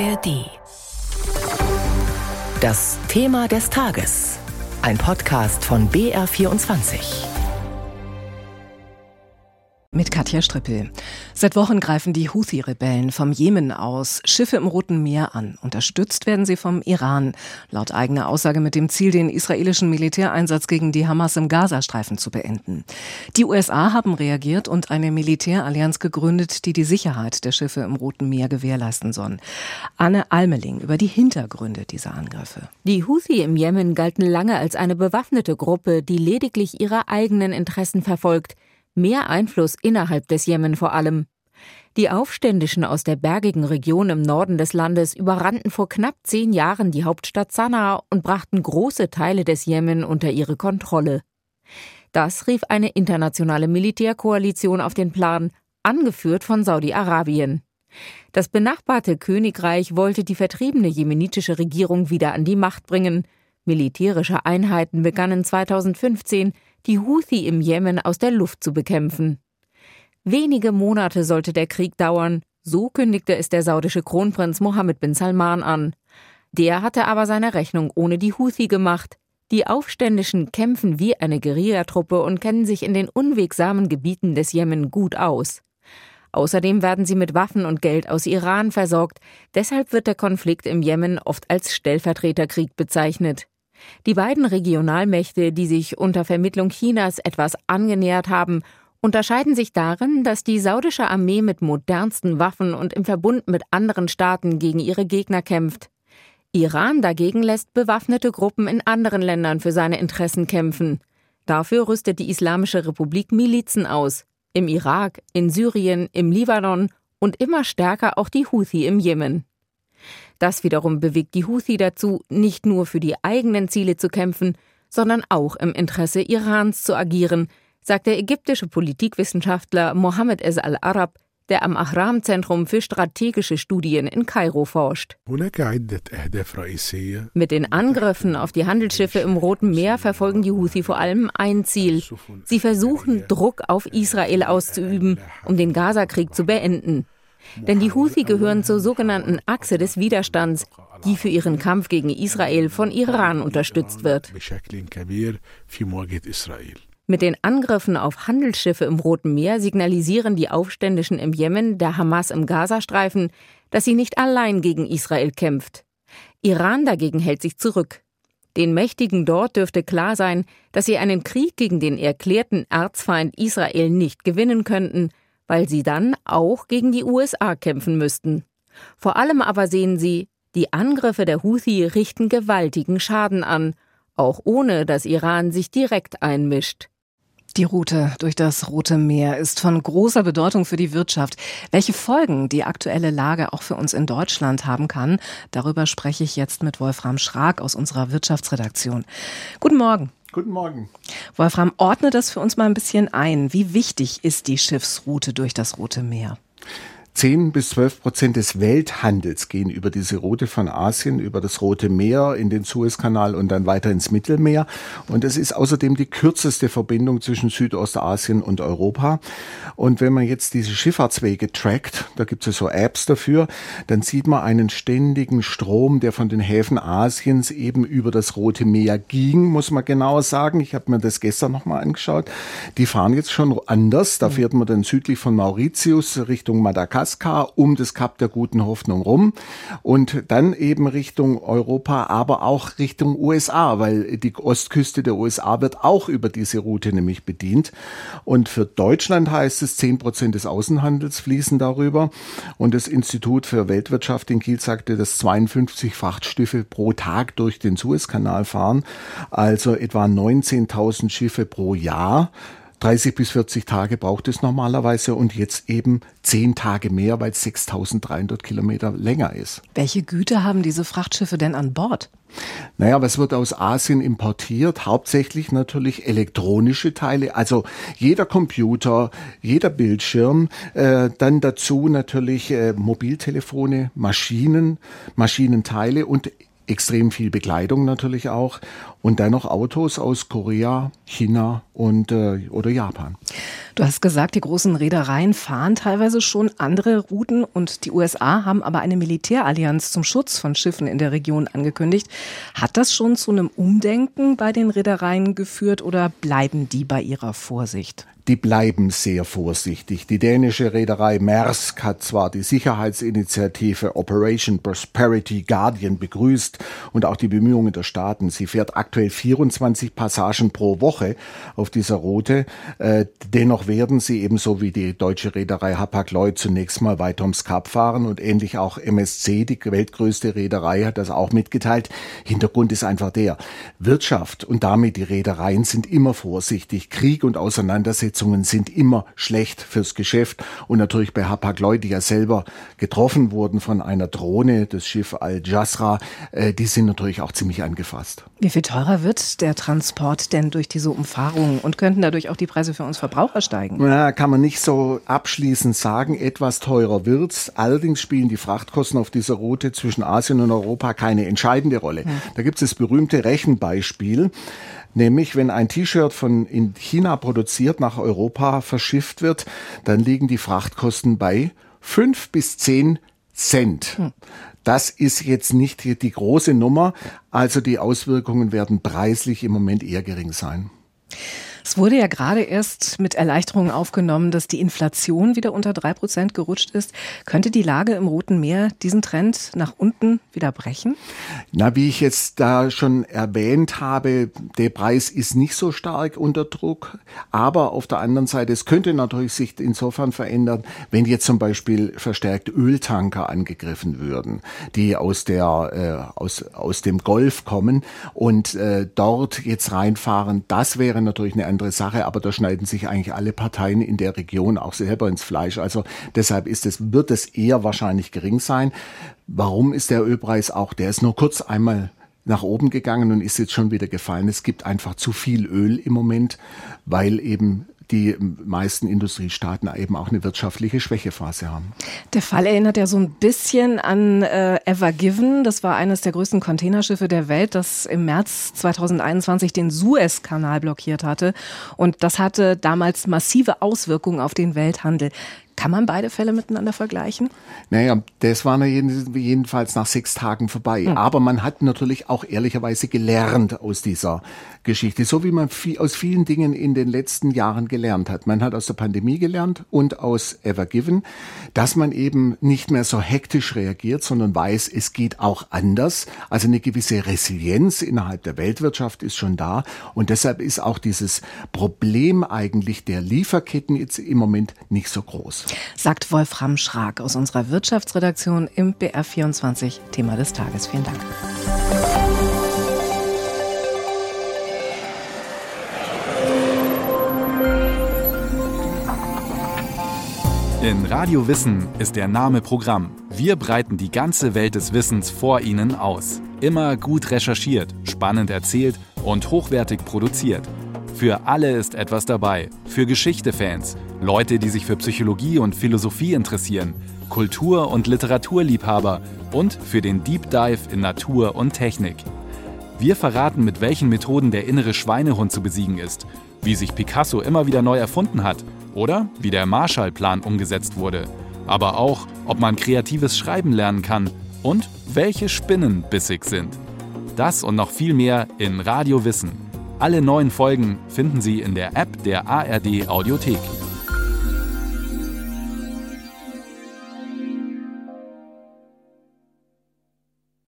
ARD. Das Thema des Tages. Ein Podcast von BR24 mit Katja Strippel. Seit Wochen greifen die Houthi-Rebellen vom Jemen aus Schiffe im Roten Meer an. Unterstützt werden sie vom Iran, laut eigener Aussage mit dem Ziel, den israelischen Militäreinsatz gegen die Hamas im Gazastreifen zu beenden. Die USA haben reagiert und eine Militärallianz gegründet, die die Sicherheit der Schiffe im Roten Meer gewährleisten soll. Anne Almeling über die Hintergründe dieser Angriffe. Die Houthi im Jemen galten lange als eine bewaffnete Gruppe, die lediglich ihre eigenen Interessen verfolgt mehr Einfluss innerhalb des Jemen vor allem. Die Aufständischen aus der bergigen Region im Norden des Landes überrannten vor knapp zehn Jahren die Hauptstadt Sanaa und brachten große Teile des Jemen unter ihre Kontrolle. Das rief eine internationale Militärkoalition auf den Plan, angeführt von Saudi-Arabien. Das benachbarte Königreich wollte die vertriebene jemenitische Regierung wieder an die Macht bringen. Militärische Einheiten begannen 2015, die Houthi im Jemen aus der Luft zu bekämpfen. Wenige Monate sollte der Krieg dauern, so kündigte es der saudische Kronprinz Mohammed bin Salman an. Der hatte aber seine Rechnung ohne die Houthi gemacht. Die Aufständischen kämpfen wie eine Guerillatruppe und kennen sich in den unwegsamen Gebieten des Jemen gut aus. Außerdem werden sie mit Waffen und Geld aus Iran versorgt. Deshalb wird der Konflikt im Jemen oft als Stellvertreterkrieg bezeichnet. Die beiden Regionalmächte, die sich unter Vermittlung Chinas etwas angenähert haben, unterscheiden sich darin, dass die saudische Armee mit modernsten Waffen und im Verbund mit anderen Staaten gegen ihre Gegner kämpft. Iran dagegen lässt bewaffnete Gruppen in anderen Ländern für seine Interessen kämpfen. Dafür rüstet die Islamische Republik Milizen aus. Im Irak, in Syrien, im Libanon und immer stärker auch die Houthi im Jemen. Das wiederum bewegt die Houthi dazu, nicht nur für die eigenen Ziele zu kämpfen, sondern auch im Interesse Irans zu agieren, sagt der ägyptische Politikwissenschaftler Mohammed Es al-Arab, der am Ahram-Zentrum für strategische Studien in Kairo forscht. Mit den Angriffen auf die Handelsschiffe im Roten Meer verfolgen die Houthi vor allem ein Ziel. Sie versuchen, Druck auf Israel auszuüben, um den Gazakrieg zu beenden. Denn die Houthi gehören zur sogenannten Achse des Widerstands, die für ihren Kampf gegen Israel von Iran unterstützt wird. Mit den Angriffen auf Handelsschiffe im Roten Meer signalisieren die Aufständischen im Jemen der Hamas im Gazastreifen, dass sie nicht allein gegen Israel kämpft. Iran dagegen hält sich zurück. Den Mächtigen dort dürfte klar sein, dass sie einen Krieg gegen den erklärten Erzfeind Israel nicht gewinnen könnten, weil sie dann auch gegen die USA kämpfen müssten. Vor allem aber sehen sie, die Angriffe der Houthi richten gewaltigen Schaden an, auch ohne dass Iran sich direkt einmischt. Die Route durch das Rote Meer ist von großer Bedeutung für die Wirtschaft. Welche Folgen die aktuelle Lage auch für uns in Deutschland haben kann, darüber spreche ich jetzt mit Wolfram Schrag aus unserer Wirtschaftsredaktion. Guten Morgen. Guten Morgen. Wolfram, ordne das für uns mal ein bisschen ein. Wie wichtig ist die Schiffsroute durch das Rote Meer? 10 bis 12 Prozent des Welthandels gehen über diese Route von Asien, über das Rote Meer, in den Suezkanal und dann weiter ins Mittelmeer. Und es ist außerdem die kürzeste Verbindung zwischen Südostasien und Europa. Und wenn man jetzt diese Schifffahrtswege trackt, da gibt es so Apps dafür, dann sieht man einen ständigen Strom, der von den Häfen Asiens eben über das Rote Meer ging, muss man genauer sagen. Ich habe mir das gestern nochmal angeschaut. Die fahren jetzt schon anders. Da fährt man dann südlich von Mauritius Richtung Madagaskar Alaska um das Kap der Guten Hoffnung rum und dann eben Richtung Europa, aber auch Richtung USA, weil die Ostküste der USA wird auch über diese Route nämlich bedient. Und für Deutschland heißt es, 10 Prozent des Außenhandels fließen darüber. Und das Institut für Weltwirtschaft in Kiel sagte, dass 52 Frachtschiffe pro Tag durch den Suezkanal fahren, also etwa 19.000 Schiffe pro Jahr. 30 bis 40 Tage braucht es normalerweise und jetzt eben 10 Tage mehr, weil es 6300 Kilometer länger ist. Welche Güter haben diese Frachtschiffe denn an Bord? Naja, was wird aus Asien importiert? Hauptsächlich natürlich elektronische Teile, also jeder Computer, jeder Bildschirm, äh, dann dazu natürlich äh, Mobiltelefone, Maschinen, Maschinenteile und extrem viel Bekleidung natürlich auch und dann noch Autos aus Korea, China und äh, oder Japan. Du hast gesagt, die großen Reedereien fahren teilweise schon andere Routen und die USA haben aber eine Militärallianz zum Schutz von Schiffen in der Region angekündigt. Hat das schon zu einem Umdenken bei den Reedereien geführt oder bleiben die bei ihrer Vorsicht? Die bleiben sehr vorsichtig. Die dänische Reederei Maersk hat zwar die Sicherheitsinitiative Operation Prosperity Guardian begrüßt und auch die Bemühungen der Staaten. Sie fährt aktuell 24 Passagen pro Woche auf dieser Route. Äh, dennoch werden sie ebenso wie die deutsche Reederei Hapag-Lloyd zunächst mal weiter ums Kap fahren und ähnlich auch MSC, die weltgrößte Reederei, hat das auch mitgeteilt. Hintergrund ist einfach der, Wirtschaft und damit die Reedereien sind immer vorsichtig. Krieg und Auseinandersetzungen Voraussetzungen sind immer schlecht fürs Geschäft. Und natürlich bei Hapag-Lloyd, die ja selber getroffen wurden von einer Drohne, das Schiff Al-Jasra, äh, die sind natürlich auch ziemlich angefasst. Wie viel teurer wird der Transport denn durch diese Umfahrung und könnten dadurch auch die Preise für uns Verbraucher steigen? Na, kann man nicht so abschließend sagen. Etwas teurer wird's. Allerdings spielen die Frachtkosten auf dieser Route zwischen Asien und Europa keine entscheidende Rolle. Hm. Da gibt es das berühmte Rechenbeispiel. Nämlich, wenn ein T-Shirt von in China produziert nach Europa verschifft wird, dann liegen die Frachtkosten bei fünf bis zehn Cent. Hm. Das ist jetzt nicht die große Nummer, also die Auswirkungen werden preislich im Moment eher gering sein. Es wurde ja gerade erst mit Erleichterungen aufgenommen, dass die Inflation wieder unter drei Prozent gerutscht ist. Könnte die Lage im Roten Meer diesen Trend nach unten wieder brechen? Na, wie ich jetzt da schon erwähnt habe, der Preis ist nicht so stark unter Druck. Aber auf der anderen Seite, es könnte natürlich sich insofern verändern, wenn jetzt zum Beispiel verstärkt Öltanker angegriffen würden, die aus der, äh, aus, aus dem Golf kommen und äh, dort jetzt reinfahren. Das wäre natürlich eine andere Sache, aber da schneiden sich eigentlich alle Parteien in der Region auch selber ins Fleisch. Also deshalb ist es, wird es eher wahrscheinlich gering sein. Warum ist der Ölpreis auch? Der ist nur kurz einmal nach oben gegangen und ist jetzt schon wieder gefallen. Es gibt einfach zu viel Öl im Moment, weil eben die meisten Industriestaaten eben auch eine wirtschaftliche Schwächephase haben. Der Fall erinnert ja so ein bisschen an äh, Ever Given. Das war eines der größten Containerschiffe der Welt, das im März 2021 den Suezkanal blockiert hatte. Und das hatte damals massive Auswirkungen auf den Welthandel. Kann man beide Fälle miteinander vergleichen? Naja, das war jedenfalls nach sechs Tagen vorbei. Hm. Aber man hat natürlich auch ehrlicherweise gelernt aus dieser Geschichte, so wie man viel, aus vielen Dingen in den letzten Jahren gelernt hat. Man hat aus der Pandemie gelernt und aus Ever Given, dass man eben nicht mehr so hektisch reagiert, sondern weiß, es geht auch anders. Also eine gewisse Resilienz innerhalb der Weltwirtschaft ist schon da. Und deshalb ist auch dieses Problem eigentlich der Lieferketten jetzt im Moment nicht so groß sagt Wolfram Schrag aus unserer Wirtschaftsredaktion im BR24 Thema des Tages. Vielen Dank. In Radio Wissen ist der Name Programm. Wir breiten die ganze Welt des Wissens vor Ihnen aus. Immer gut recherchiert, spannend erzählt und hochwertig produziert. Für alle ist etwas dabei. Für Geschichte-Fans, Leute, die sich für Psychologie und Philosophie interessieren, Kultur- und Literaturliebhaber und für den Deep Dive in Natur und Technik. Wir verraten, mit welchen Methoden der innere Schweinehund zu besiegen ist, wie sich Picasso immer wieder neu erfunden hat oder wie der Marshallplan umgesetzt wurde, aber auch, ob man kreatives Schreiben lernen kann und welche Spinnen bissig sind. Das und noch viel mehr in Radio Wissen alle neuen Folgen finden Sie in der App der ARD Audiothek.